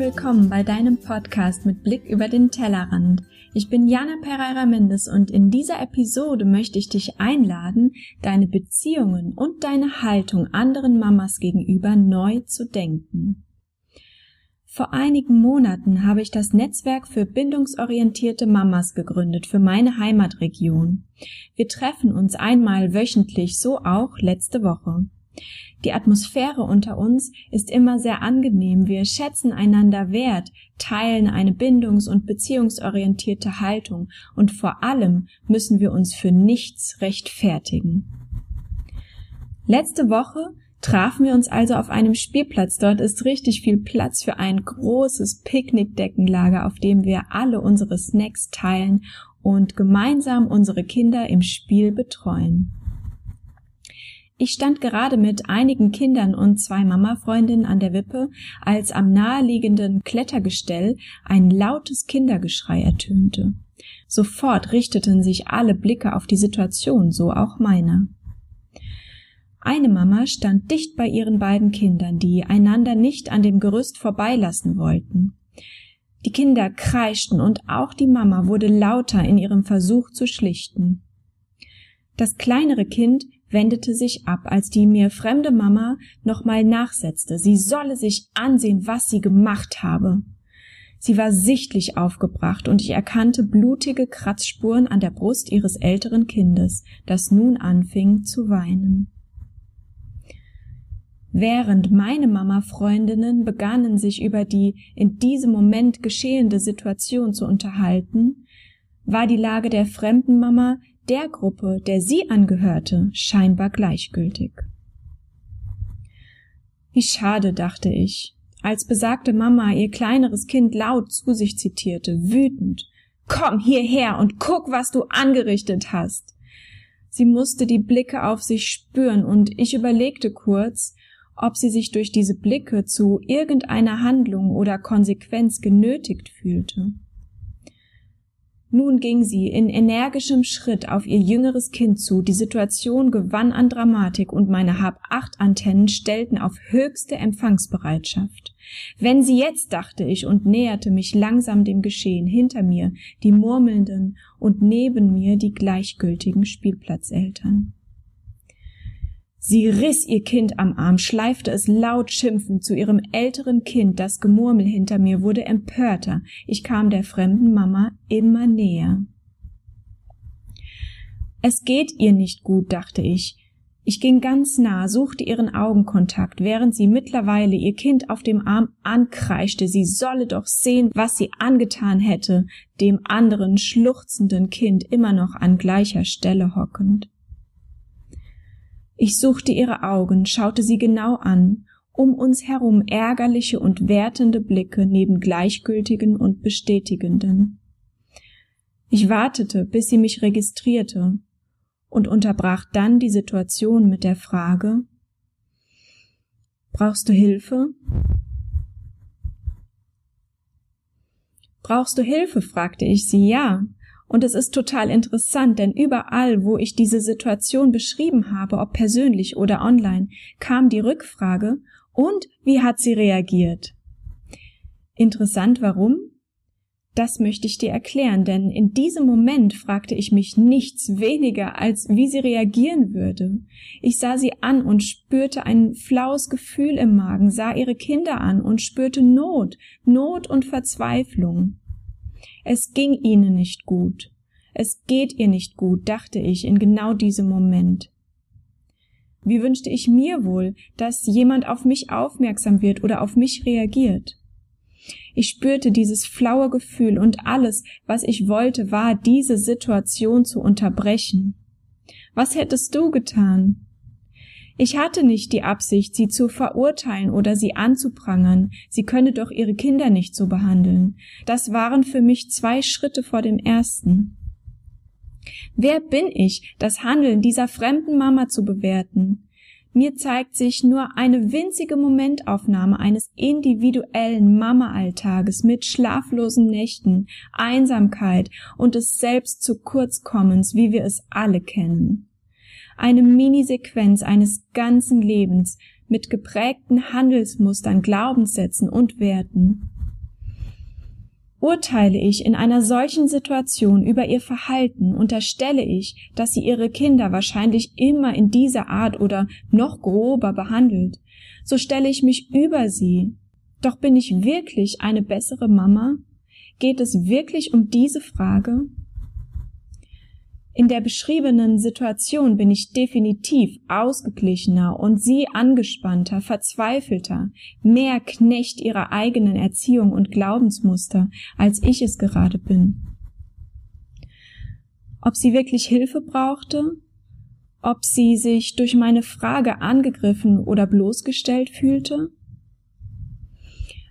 willkommen bei deinem Podcast mit Blick über den Tellerrand. Ich bin Jana Pereira Mendes und in dieser Episode möchte ich dich einladen, deine Beziehungen und deine Haltung anderen Mamas gegenüber neu zu denken. Vor einigen Monaten habe ich das Netzwerk für bindungsorientierte Mamas gegründet für meine Heimatregion. Wir treffen uns einmal wöchentlich, so auch letzte Woche. Die Atmosphäre unter uns ist immer sehr angenehm, wir schätzen einander wert, teilen eine bindungs- und beziehungsorientierte Haltung und vor allem müssen wir uns für nichts rechtfertigen. Letzte Woche trafen wir uns also auf einem Spielplatz. Dort ist richtig viel Platz für ein großes Picknickdeckenlager, auf dem wir alle unsere Snacks teilen und gemeinsam unsere Kinder im Spiel betreuen. Ich stand gerade mit einigen Kindern und zwei Mamafreundinnen an der Wippe, als am naheliegenden Klettergestell ein lautes Kindergeschrei ertönte. Sofort richteten sich alle Blicke auf die Situation, so auch meiner. Eine Mama stand dicht bei ihren beiden Kindern, die einander nicht an dem Gerüst vorbeilassen wollten. Die Kinder kreischten und auch die Mama wurde lauter in ihrem Versuch zu schlichten. Das kleinere Kind wendete sich ab, als die mir fremde Mama nochmal nachsetzte, sie solle sich ansehen, was sie gemacht habe. Sie war sichtlich aufgebracht, und ich erkannte blutige Kratzspuren an der Brust ihres älteren Kindes, das nun anfing zu weinen. Während meine Mama-Freundinnen begannen, sich über die in diesem Moment geschehende Situation zu unterhalten, war die Lage der fremden Mama der Gruppe, der sie angehörte, scheinbar gleichgültig. Wie schade, dachte ich, als besagte Mama ihr kleineres Kind laut zu sich zitierte, wütend. Komm hierher und guck, was du angerichtet hast. Sie musste die Blicke auf sich spüren, und ich überlegte kurz, ob sie sich durch diese Blicke zu irgendeiner Handlung oder Konsequenz genötigt fühlte. Nun ging sie in energischem Schritt auf ihr jüngeres Kind zu, die Situation gewann an Dramatik und meine Hab-Acht-Antennen stellten auf höchste Empfangsbereitschaft. Wenn sie jetzt, dachte ich und näherte mich langsam dem Geschehen, hinter mir die murmelnden und neben mir die gleichgültigen Spielplatzeltern. Sie riss ihr Kind am Arm, schleifte es laut schimpfend zu ihrem älteren Kind, das Gemurmel hinter mir wurde empörter, ich kam der fremden Mama immer näher. Es geht ihr nicht gut, dachte ich. Ich ging ganz nah, suchte ihren Augenkontakt, während sie mittlerweile ihr Kind auf dem Arm ankreischte, sie solle doch sehen, was sie angetan hätte, dem anderen schluchzenden Kind immer noch an gleicher Stelle hockend. Ich suchte ihre Augen, schaute sie genau an, um uns herum ärgerliche und wertende Blicke neben gleichgültigen und bestätigenden. Ich wartete, bis sie mich registrierte und unterbrach dann die Situation mit der Frage Brauchst du Hilfe? Brauchst du Hilfe? fragte ich sie. Ja, und es ist total interessant, denn überall, wo ich diese Situation beschrieben habe, ob persönlich oder online, kam die Rückfrage, und wie hat sie reagiert? Interessant warum? Das möchte ich dir erklären, denn in diesem Moment fragte ich mich nichts weniger, als wie sie reagieren würde. Ich sah sie an und spürte ein flaues Gefühl im Magen, sah ihre Kinder an und spürte Not, Not und Verzweiflung. Es ging ihnen nicht gut. Es geht ihr nicht gut, dachte ich in genau diesem Moment. Wie wünschte ich mir wohl, dass jemand auf mich aufmerksam wird oder auf mich reagiert? Ich spürte dieses flaue Gefühl und alles, was ich wollte, war, diese Situation zu unterbrechen. Was hättest du getan? Ich hatte nicht die Absicht, sie zu verurteilen oder sie anzuprangern, sie könne doch ihre Kinder nicht so behandeln. Das waren für mich zwei Schritte vor dem ersten. Wer bin ich, das Handeln dieser fremden Mama zu bewerten? Mir zeigt sich nur eine winzige Momentaufnahme eines individuellen Mama-Alltages mit schlaflosen Nächten, Einsamkeit und des Selbst zu kurzkommens, wie wir es alle kennen eine Minisequenz eines ganzen Lebens mit geprägten Handelsmustern, Glaubenssätzen und Werten. Urteile ich in einer solchen Situation über ihr Verhalten, unterstelle ich, dass sie ihre Kinder wahrscheinlich immer in dieser Art oder noch grober behandelt, so stelle ich mich über sie. Doch bin ich wirklich eine bessere Mama? Geht es wirklich um diese Frage? In der beschriebenen Situation bin ich definitiv ausgeglichener und sie angespannter, verzweifelter, mehr Knecht ihrer eigenen Erziehung und Glaubensmuster, als ich es gerade bin. Ob sie wirklich Hilfe brauchte? Ob sie sich durch meine Frage angegriffen oder bloßgestellt fühlte?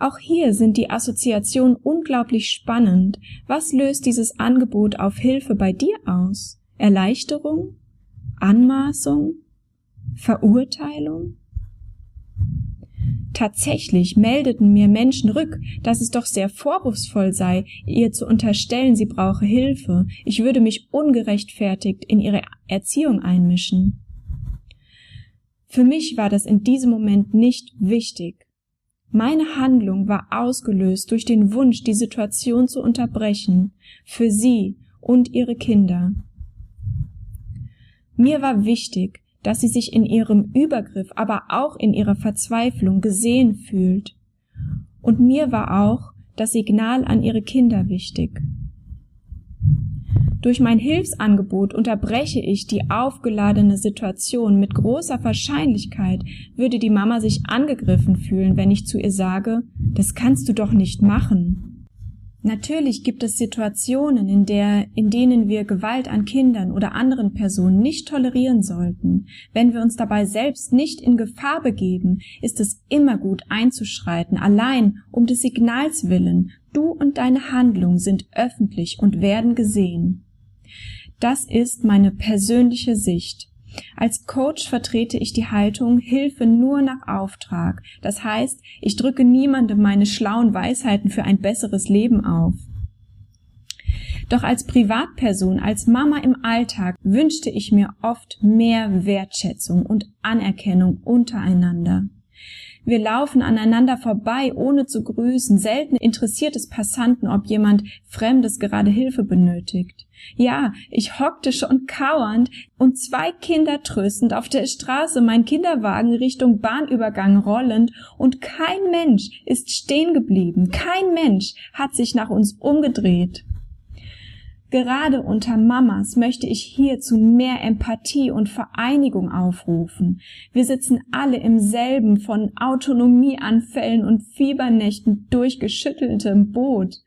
Auch hier sind die Assoziationen unglaublich spannend. Was löst dieses Angebot auf Hilfe bei dir aus? Erleichterung? Anmaßung? Verurteilung? Tatsächlich meldeten mir Menschen rück, dass es doch sehr vorwurfsvoll sei, ihr zu unterstellen, sie brauche Hilfe, ich würde mich ungerechtfertigt in ihre Erziehung einmischen. Für mich war das in diesem Moment nicht wichtig. Meine Handlung war ausgelöst durch den Wunsch, die Situation zu unterbrechen, für sie und ihre Kinder. Mir war wichtig, dass sie sich in ihrem Übergriff, aber auch in ihrer Verzweiflung gesehen fühlt. Und mir war auch das Signal an ihre Kinder wichtig. Durch mein Hilfsangebot unterbreche ich die aufgeladene Situation. Mit großer Wahrscheinlichkeit würde die Mama sich angegriffen fühlen, wenn ich zu ihr sage, das kannst du doch nicht machen. Natürlich gibt es Situationen, in der, in denen wir Gewalt an Kindern oder anderen Personen nicht tolerieren sollten. Wenn wir uns dabei selbst nicht in Gefahr begeben, ist es immer gut einzuschreiten, allein um des Signals willen. Du und deine Handlung sind öffentlich und werden gesehen. Das ist meine persönliche Sicht. Als Coach vertrete ich die Haltung Hilfe nur nach Auftrag. Das heißt, ich drücke niemandem meine schlauen Weisheiten für ein besseres Leben auf. Doch als Privatperson, als Mama im Alltag wünschte ich mir oft mehr Wertschätzung und Anerkennung untereinander. Wir laufen aneinander vorbei, ohne zu grüßen. Selten interessiert es Passanten, ob jemand Fremdes gerade Hilfe benötigt. Ja, ich hockte schon kauernd und zwei Kinder tröstend auf der Straße, mein Kinderwagen Richtung Bahnübergang rollend, und kein Mensch ist stehen geblieben, kein Mensch hat sich nach uns umgedreht. Gerade unter Mamas möchte ich hier zu mehr Empathie und Vereinigung aufrufen. Wir sitzen alle im selben von Autonomieanfällen und Fiebernächten durchgeschütteltem Boot.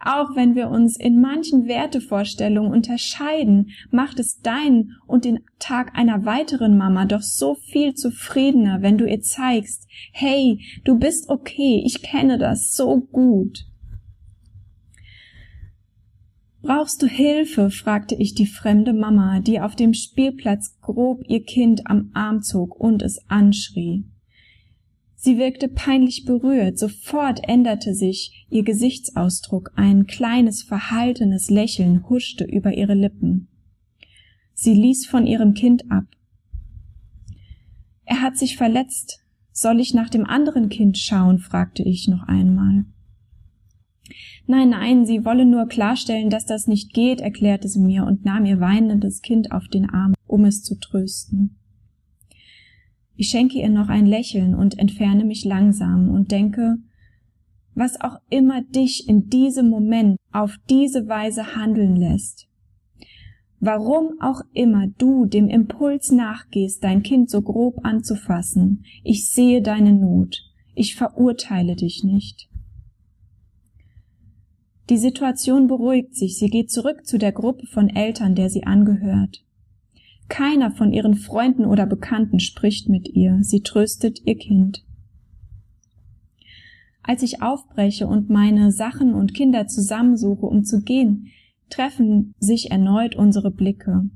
Auch wenn wir uns in manchen Wertevorstellungen unterscheiden, macht es deinen und den Tag einer weiteren Mama doch so viel zufriedener, wenn du ihr zeigst, hey, du bist okay, ich kenne das so gut. Brauchst du Hilfe? fragte ich die fremde Mama, die auf dem Spielplatz grob ihr Kind am Arm zog und es anschrie. Sie wirkte peinlich berührt, sofort änderte sich ihr Gesichtsausdruck, ein kleines verhaltenes Lächeln huschte über ihre Lippen. Sie ließ von ihrem Kind ab. Er hat sich verletzt. Soll ich nach dem anderen Kind schauen? fragte ich noch einmal. Nein, nein, sie wolle nur klarstellen, dass das nicht geht, erklärte sie mir und nahm ihr weinendes Kind auf den Arm, um es zu trösten. Ich schenke ihr noch ein Lächeln und entferne mich langsam und denke, was auch immer dich in diesem Moment auf diese Weise handeln lässt. Warum auch immer du dem Impuls nachgehst, dein Kind so grob anzufassen, ich sehe deine Not, ich verurteile dich nicht. Die Situation beruhigt sich, sie geht zurück zu der Gruppe von Eltern, der sie angehört. Keiner von ihren Freunden oder Bekannten spricht mit ihr, sie tröstet ihr Kind. Als ich aufbreche und meine Sachen und Kinder zusammensuche, um zu gehen, treffen sich erneut unsere Blicke.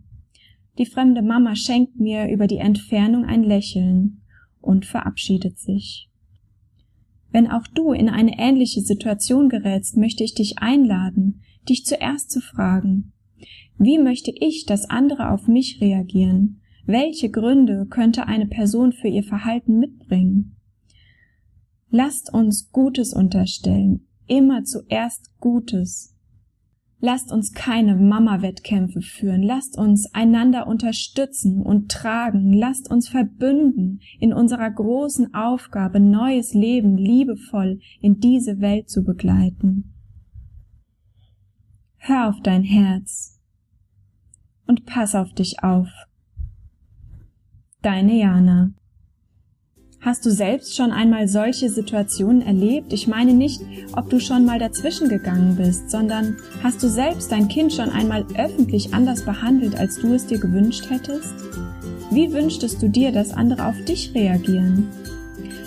Die fremde Mama schenkt mir über die Entfernung ein Lächeln und verabschiedet sich. Wenn auch du in eine ähnliche Situation gerätst, möchte ich dich einladen, dich zuerst zu fragen, wie möchte ich, dass andere auf mich reagieren? Welche Gründe könnte eine Person für ihr Verhalten mitbringen? Lasst uns Gutes unterstellen, immer zuerst Gutes. Lasst uns keine Mama-Wettkämpfe führen. Lasst uns einander unterstützen und tragen. Lasst uns verbünden in unserer großen Aufgabe, neues Leben liebevoll in diese Welt zu begleiten. Hör auf dein Herz und pass auf dich auf. Deine Jana. Hast du selbst schon einmal solche Situationen erlebt? Ich meine nicht, ob du schon mal dazwischen gegangen bist, sondern hast du selbst dein Kind schon einmal öffentlich anders behandelt, als du es dir gewünscht hättest? Wie wünschtest du dir, dass andere auf dich reagieren?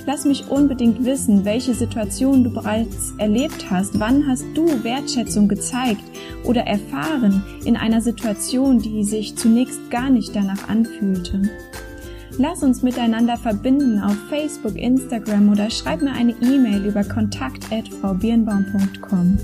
Lass mich unbedingt wissen, welche Situation du bereits erlebt hast. Wann hast du Wertschätzung gezeigt oder erfahren in einer Situation, die sich zunächst gar nicht danach anfühlte? Lass uns miteinander verbinden auf Facebook, Instagram oder schreib mir eine E-Mail über kontakt@vbirnbaum.com.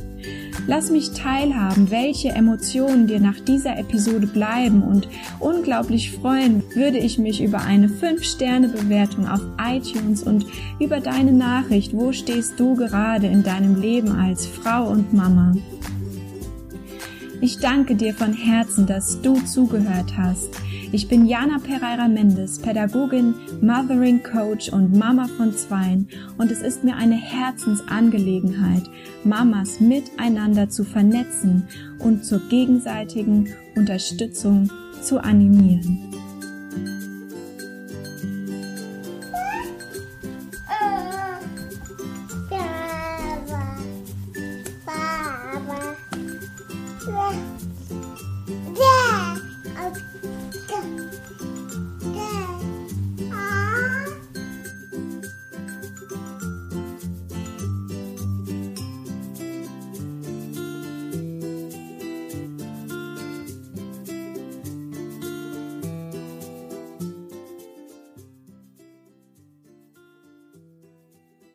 Lass mich teilhaben, welche Emotionen dir nach dieser Episode bleiben und unglaublich freuen würde ich mich über eine 5-Sterne-Bewertung auf iTunes und über deine Nachricht, wo stehst du gerade in deinem Leben als Frau und Mama. Ich danke dir von Herzen, dass du zugehört hast. Ich bin Jana Pereira Mendes, Pädagogin, Mothering Coach und Mama von Zweien und es ist mir eine Herzensangelegenheit, Mamas miteinander zu vernetzen und zur gegenseitigen Unterstützung zu animieren.